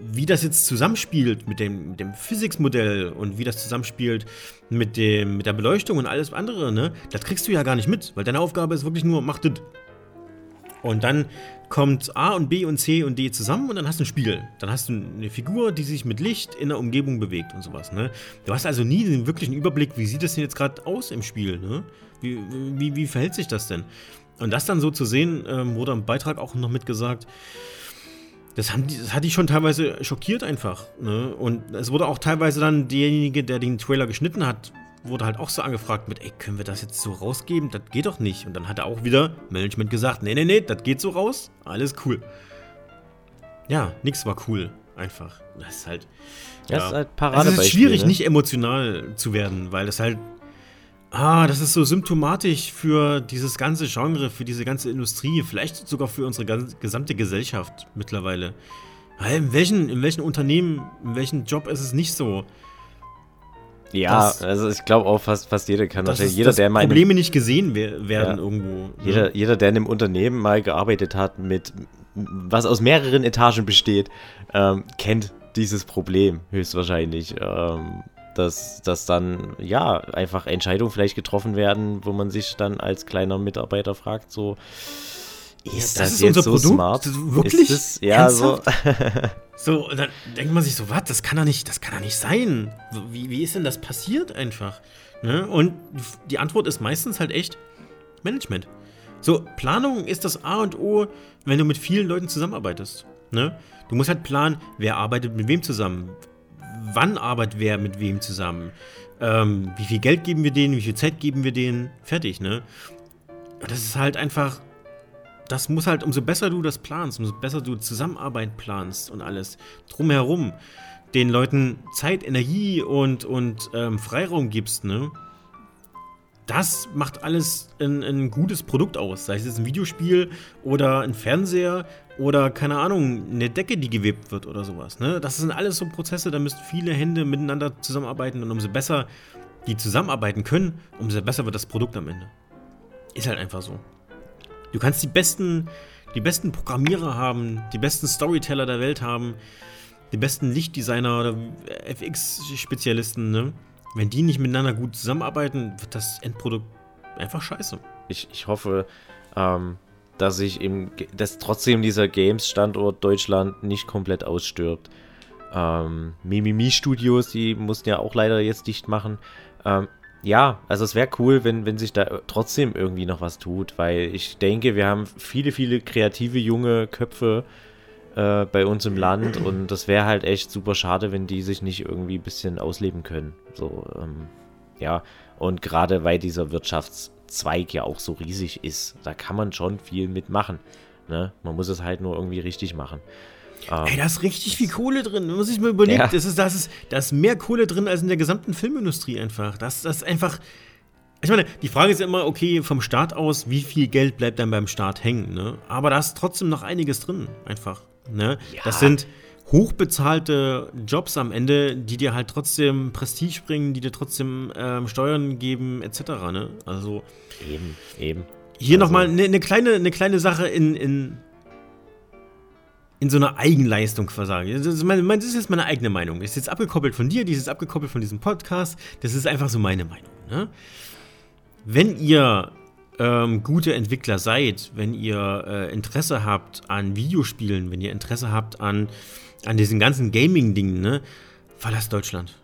wie das jetzt zusammenspielt mit dem, mit dem Physics-Modell und wie das zusammenspielt mit, dem, mit der Beleuchtung und alles andere, ne, das kriegst du ja gar nicht mit, weil deine Aufgabe ist wirklich nur, mach das. Und dann kommt A und B und C und D zusammen und dann hast du ein Spiel. Dann hast du eine Figur, die sich mit Licht in der Umgebung bewegt und sowas. Ne? Du hast also nie den wirklichen Überblick, wie sieht das denn jetzt gerade aus im Spiel. Ne? Wie, wie, wie verhält sich das denn? Und das dann so zu sehen, ähm, wurde am Beitrag auch noch mitgesagt, das, haben die, das hat die schon teilweise schockiert einfach. Ne? Und es wurde auch teilweise dann derjenige, der den Trailer geschnitten hat, wurde halt auch so angefragt mit, ey, können wir das jetzt so rausgeben? Das geht doch nicht. Und dann hat er auch wieder Management gesagt, nee, nee, nee, das geht so raus, alles cool. Ja, nix war cool, einfach. Das ist halt. Das ja. ist halt Paradebeispiel. Es ist schwierig, ne? nicht emotional zu werden, weil das halt Ah, das ist so symptomatisch für dieses ganze Genre, für diese ganze Industrie, vielleicht sogar für unsere gesamte Gesellschaft mittlerweile. In welchen, in welchen Unternehmen, in welchem Job ist es nicht so? Ja, also ich glaube auch fast, fast jeder kann das. Jeder, der meine Probleme nicht gesehen werden ja, irgendwo. Ne? Jeder, jeder, der in einem Unternehmen mal gearbeitet hat, mit was aus mehreren Etagen besteht, ähm, kennt dieses Problem höchstwahrscheinlich. Ähm, dass, dass dann ja einfach Entscheidungen vielleicht getroffen werden, wo man sich dann als kleiner Mitarbeiter fragt, so ist das, das ist jetzt so Produkt? smart? Wirklich? Das, ja, so. so, dann denkt man sich so, was, das kann doch nicht, das kann doch nicht sein. Wie, wie ist denn das passiert einfach? Ne? Und die Antwort ist meistens halt echt Management. So, Planung ist das A und O, wenn du mit vielen Leuten zusammenarbeitest. Ne? Du musst halt planen, wer arbeitet mit wem zusammen wann arbeitet wer mit wem zusammen, ähm, wie viel Geld geben wir denen, wie viel Zeit geben wir denen, fertig, ne? Das ist halt einfach, das muss halt, umso besser du das planst, umso besser du Zusammenarbeit planst und alles drumherum, den Leuten Zeit, Energie und, und ähm, Freiraum gibst, ne? das macht alles ein, ein, gutes Produkt aus. Sei es jetzt ein Videospiel oder ein Fernseher oder, keine Ahnung, eine Decke, die gewebt wird oder sowas. Ne? Das sind alles so Prozesse, da müssen viele Hände miteinander zusammenarbeiten und umso besser die zusammenarbeiten können, umso besser wird das Produkt am Ende. Ist halt einfach so. Du kannst die besten, die besten Programmierer haben, die besten Storyteller der Welt haben, die besten Lichtdesigner oder FX-Spezialisten, ne? Wenn die nicht miteinander gut zusammenarbeiten, wird das Endprodukt einfach scheiße. Ich, ich hoffe, ähm, dass sich im, dass trotzdem dieser Games-Standort Deutschland nicht komplett ausstirbt. Ähm, Mimimi Studios, die mussten ja auch leider jetzt dicht machen. Ähm, ja, also es wäre cool, wenn, wenn sich da trotzdem irgendwie noch was tut, weil ich denke, wir haben viele, viele kreative junge Köpfe äh, bei uns im Land und das wäre halt echt super schade, wenn die sich nicht irgendwie ein bisschen ausleben können. So, ähm, ja, und gerade weil dieser Wirtschafts Zweig ja auch so riesig ist. Da kann man schon viel mitmachen. Ne? Man muss es halt nur irgendwie richtig machen. Ähm, Ey, da ist richtig viel Kohle drin. Man muss sich mal überlegen, ja. das ist, das ist, da ist mehr Kohle drin als in der gesamten Filmindustrie einfach. Das, das ist einfach. Ich meine, die Frage ist ja immer, okay, vom Start aus, wie viel Geld bleibt dann beim Start hängen, ne? Aber da ist trotzdem noch einiges drin, einfach. Ne? Ja. Das sind hochbezahlte Jobs am Ende, die dir halt trotzdem Prestige bringen, die dir trotzdem ähm, Steuern geben, etc. Ne? Also. Eben, eben. Hier also. nochmal eine ne kleine, ne kleine Sache in, in, in so einer Eigenleistung versagen. Das ist, meine, das ist jetzt meine eigene Meinung. Das ist jetzt abgekoppelt von dir, die ist jetzt abgekoppelt von diesem Podcast. Das ist einfach so meine Meinung. Ne? Wenn ihr ähm, gute Entwickler seid, wenn ihr äh, Interesse habt an Videospielen, wenn ihr Interesse habt an, an diesen ganzen Gaming-Dingen, ne, verlasst Deutschland.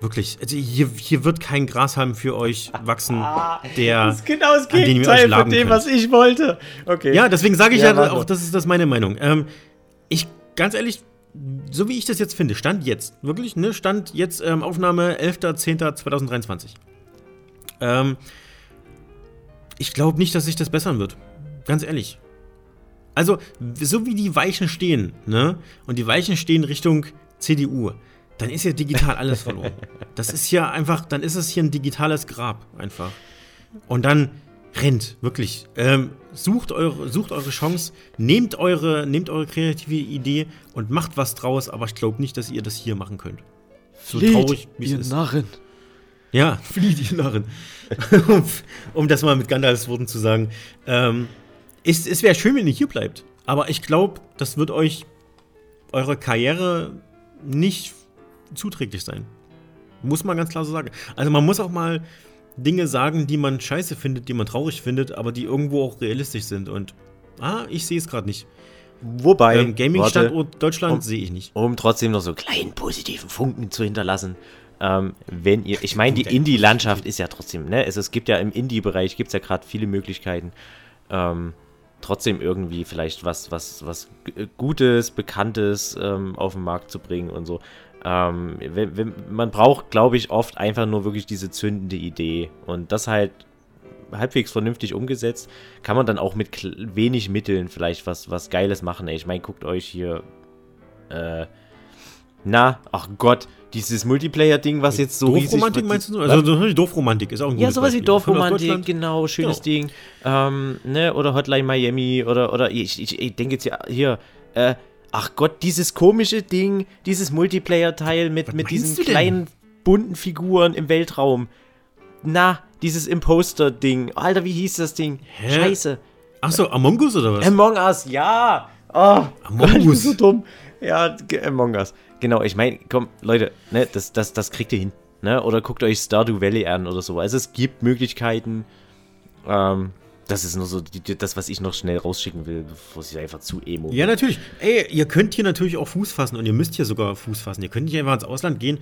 Wirklich. Also hier, hier wird kein Grashalm für euch wachsen, der. Das ist genau das Gegenteil von dem, könnt. was ich wollte. Okay. Ja, deswegen sage ich ja, ja auch, das ist das meine Meinung. Ähm, ich, ganz ehrlich, so wie ich das jetzt finde, Stand jetzt, wirklich, ne, Stand jetzt, ähm, Aufnahme 11.10.2023. Ähm, ich glaube nicht, dass sich das bessern wird. Ganz ehrlich. Also, so wie die Weichen stehen, ne? Und die Weichen stehen Richtung CDU, dann ist ja digital alles verloren. Das ist ja einfach, dann ist es hier ein digitales Grab einfach. Und dann rennt, wirklich. Ähm, sucht, eure, sucht eure Chance, nehmt eure, nehmt eure kreative Idee und macht was draus, aber ich glaube nicht, dass ihr das hier machen könnt. So Flieht, traurig, wie es ist. Narren. Ja, flieht, ihr Narren. um, um, das mal mit Gandalfs Worten zu sagen. Ähm, es, es wäre schön, wenn ihr hier bleibt. Aber ich glaube, das wird euch eure Karriere nicht zuträglich sein. Muss man ganz klar so sagen. Also man muss auch mal Dinge sagen, die man scheiße findet, die man traurig findet, aber die irgendwo auch realistisch sind. Und ah, ich sehe es gerade nicht. Wobei, ähm, Gaming-Standort Deutschland um, sehe ich nicht. Um trotzdem noch so kleinen positiven Funken zu hinterlassen. Ähm, wenn ihr, ich meine, die Indie-Landschaft ist ja trotzdem, ne? Es, es gibt ja im Indie-Bereich gibt es ja gerade viele Möglichkeiten, ähm, trotzdem irgendwie vielleicht was, was, was Gutes, Bekanntes ähm, auf den Markt zu bringen und so. Ähm, wenn, wenn, man braucht, glaube ich, oft einfach nur wirklich diese zündende Idee. Und das halt halbwegs vernünftig umgesetzt, kann man dann auch mit wenig Mitteln vielleicht was, was Geiles machen. Ey, ich meine, guckt euch hier. Äh, na, ach Gott, dieses Multiplayer-Ding, was jetzt so riesig Doofromantik meinst du? Also so Doofromantik ist auch ein Ja, sowas Beispiel. wie Doofromantik, genau, schönes genau. Ding. Ähm, ne, oder Hotline Miami oder, oder ich, ich, ich denke jetzt ja hier, äh, ach Gott, dieses komische Ding, dieses Multiplayer-Teil mit, mit diesen kleinen bunten Figuren im Weltraum. Na, dieses Imposter-Ding. Alter, wie hieß das Ding? Hä? Scheiße. Achso, Among Us oder was? Among Us, ja. Oh, Among Us. so dumm. Ja, Among Us. Genau, ich meine, komm, Leute, ne, das, das, das kriegt ihr hin. Ne? Oder guckt euch Stardew Valley an oder so. Also es gibt Möglichkeiten. Ähm, das ist nur so die, das, was ich noch schnell rausschicken will, bevor sie einfach zu emo. Ja, natürlich. Ey, ihr könnt hier natürlich auch Fuß fassen und ihr müsst hier sogar Fuß fassen. Ihr könnt nicht einfach ins Ausland gehen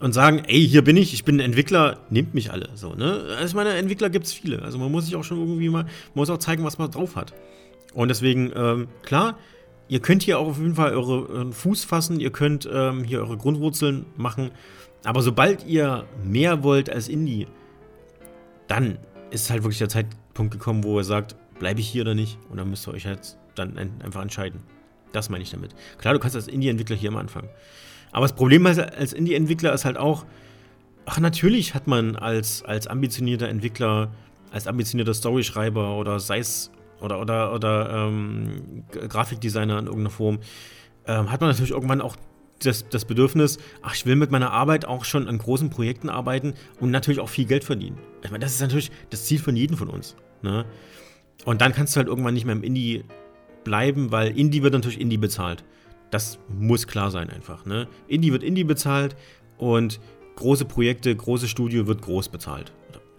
und sagen, ey, hier bin ich, ich bin ein Entwickler, nehmt mich alle. So, ne? Also ich meine, Entwickler gibt es viele. Also man muss sich auch schon irgendwie mal, man muss auch zeigen, was man drauf hat. Und deswegen, ähm, klar, ihr könnt hier auch auf jeden Fall eure, euren Fuß fassen, ihr könnt ähm, hier eure Grundwurzeln machen. Aber sobald ihr mehr wollt als Indie, dann ist halt wirklich der Zeitpunkt gekommen, wo ihr sagt, bleibe ich hier oder nicht? Und dann müsst ihr euch halt dann einfach entscheiden. Das meine ich damit. Klar, du kannst als Indie-Entwickler hier immer anfangen. Aber das Problem als Indie-Entwickler ist halt auch, ach, natürlich hat man als, als ambitionierter Entwickler, als ambitionierter Storyschreiber oder sei es oder, oder, oder ähm, Grafikdesigner in irgendeiner Form, ähm, hat man natürlich irgendwann auch das, das Bedürfnis, ach, ich will mit meiner Arbeit auch schon an großen Projekten arbeiten und natürlich auch viel Geld verdienen. Ich meine, das ist natürlich das Ziel von jedem von uns. Ne? Und dann kannst du halt irgendwann nicht mehr im Indie bleiben, weil Indie wird natürlich Indie bezahlt. Das muss klar sein einfach. Ne? Indie wird Indie bezahlt und große Projekte, große Studio wird groß bezahlt.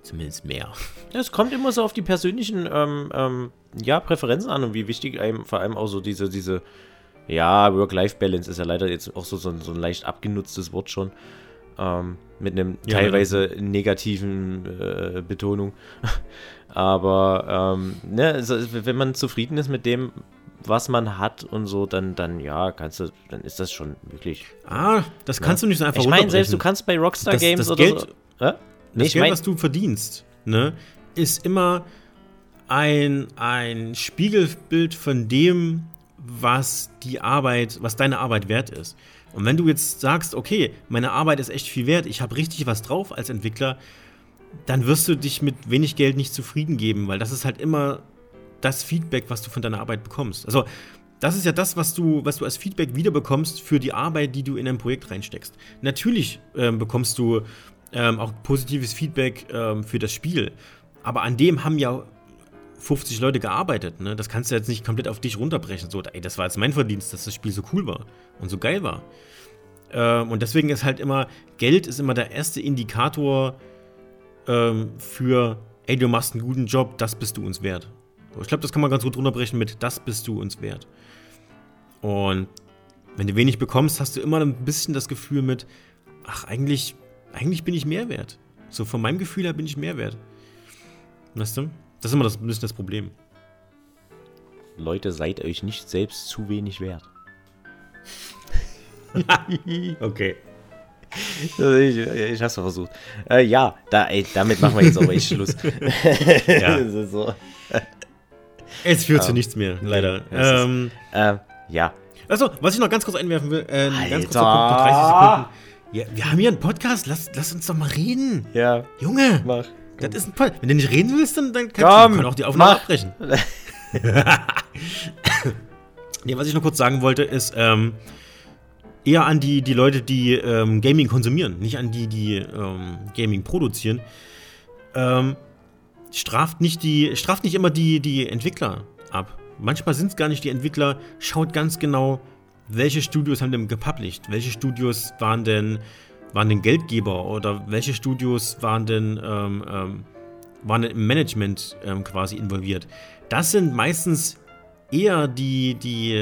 Zumindest mehr. Es kommt immer so auf die persönlichen ähm, ähm, ja, Präferenzen an und wie wichtig einem vor allem auch so diese, diese, ja, Work-Life-Balance ist ja leider jetzt auch so, so, ein, so ein leicht abgenutztes Wort schon. Ähm, mit einem ja, teilweise ja. negativen äh, Betonung. Aber ähm, ne, also, wenn man zufrieden ist mit dem, was man hat und so, dann, dann ja, kannst du, dann ist das schon wirklich. Ah, das kannst ja. du nicht so einfach Ich meine, selbst du kannst bei Rockstar das, Games das oder Geld, so. Äh? Nee, das Geld, mein, was du verdienst, ne? ist immer ein, ein Spiegelbild von dem, was die Arbeit, was deine Arbeit wert ist. Und wenn du jetzt sagst, okay, meine Arbeit ist echt viel wert, ich habe richtig was drauf als Entwickler, dann wirst du dich mit wenig Geld nicht zufrieden geben, weil das ist halt immer das Feedback, was du von deiner Arbeit bekommst. Also, das ist ja das, was du, was du als Feedback wiederbekommst für die Arbeit, die du in ein Projekt reinsteckst. Natürlich ähm, bekommst du ähm, auch positives Feedback ähm, für das Spiel, aber an dem haben ja 50 Leute gearbeitet. Ne? Das kannst du jetzt nicht komplett auf dich runterbrechen. So, ey, das war jetzt mein Verdienst, dass das Spiel so cool war und so geil war. Ähm, und deswegen ist halt immer, Geld ist immer der erste Indikator ähm, für, ey, du machst einen guten Job, das bist du uns wert. Ich glaube, das kann man ganz gut runterbrechen mit, das bist du uns wert. Und wenn du wenig bekommst, hast du immer ein bisschen das Gefühl mit, ach, eigentlich, eigentlich bin ich mehr wert. So von meinem Gefühl her bin ich mehr wert. Weißt du? Das ist immer das, ein bisschen das Problem. Leute, seid euch nicht selbst zu wenig wert. okay. Ich, ich hab's versucht. Äh, ja, da, ey, damit machen wir jetzt auch echt Schluss. ja. so. Es führt um, zu ähm, nichts mehr, leider. Ähm, ist, äh, ja. Achso, was ich noch ganz kurz einwerfen will, äh, ganz kurz 30 Sekunden. Ja, wir haben hier einen Podcast, lass, lass uns doch mal reden. Ja. Junge. Mach. Das ist ein Podcast. Wenn du nicht reden willst, dann, dann kannst du auch die Aufnahme mach. abbrechen. nee, was ich noch kurz sagen wollte, ist, ähm, eher an die, die Leute, die ähm, Gaming konsumieren, nicht an die, die ähm, Gaming produzieren. Ähm, straft nicht die, straft nicht immer die, die Entwickler ab. Manchmal sind es gar nicht die Entwickler. Schaut ganz genau, welche Studios haben denn gepublished? Welche Studios waren denn, waren denn Geldgeber oder welche Studios waren denn, ähm, ähm, waren denn im Management ähm, quasi involviert? Das sind meistens eher die, die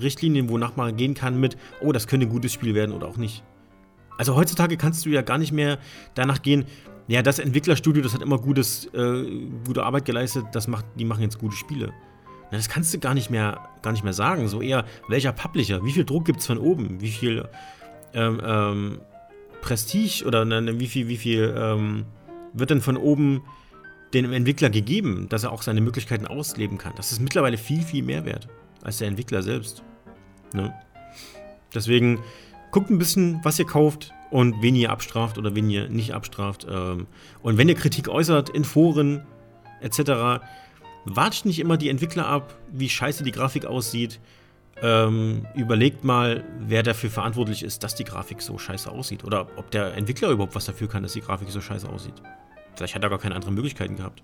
Richtlinien, wonach man gehen kann mit, oh, das könnte ein gutes Spiel werden oder auch nicht. Also heutzutage kannst du ja gar nicht mehr danach gehen, ja, das Entwicklerstudio, das hat immer gutes, äh, gute Arbeit geleistet, das macht, die machen jetzt gute Spiele. Na, das kannst du gar nicht mehr, gar nicht mehr sagen. So eher, welcher Publisher, wie viel Druck gibt es von oben, wie viel ähm, ähm, Prestige oder ne, wie viel, wie viel ähm, wird denn von oben dem Entwickler gegeben, dass er auch seine Möglichkeiten ausleben kann. Das ist mittlerweile viel, viel mehr wert als der Entwickler selbst. Ne? Deswegen guckt ein bisschen, was ihr kauft, und wen ihr abstraft oder wen ihr nicht abstraft. Ähm, und wenn ihr Kritik äußert in Foren etc., watscht nicht immer die Entwickler ab, wie scheiße die Grafik aussieht. Ähm, überlegt mal, wer dafür verantwortlich ist, dass die Grafik so scheiße aussieht. Oder ob der Entwickler überhaupt was dafür kann, dass die Grafik so scheiße aussieht. Vielleicht hat er gar keine anderen Möglichkeiten gehabt.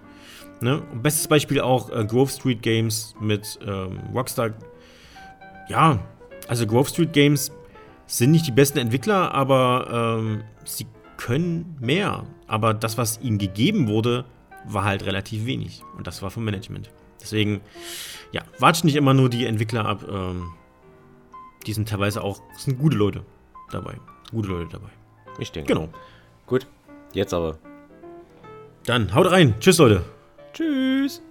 Ne? Bestes Beispiel auch äh, Grove Street Games mit ähm, Rockstar. Ja, also Grove Street Games sind nicht die besten Entwickler, aber ähm, sie können mehr. Aber das, was ihnen gegeben wurde, war halt relativ wenig. Und das war vom Management. Deswegen, ja, watscht nicht immer nur die Entwickler ab. Ähm, die sind teilweise auch, sind gute Leute dabei. Gute Leute dabei. Ich denke. Genau. Gut, jetzt aber. Dann haut rein. Tschüss, Leute. Tschüss.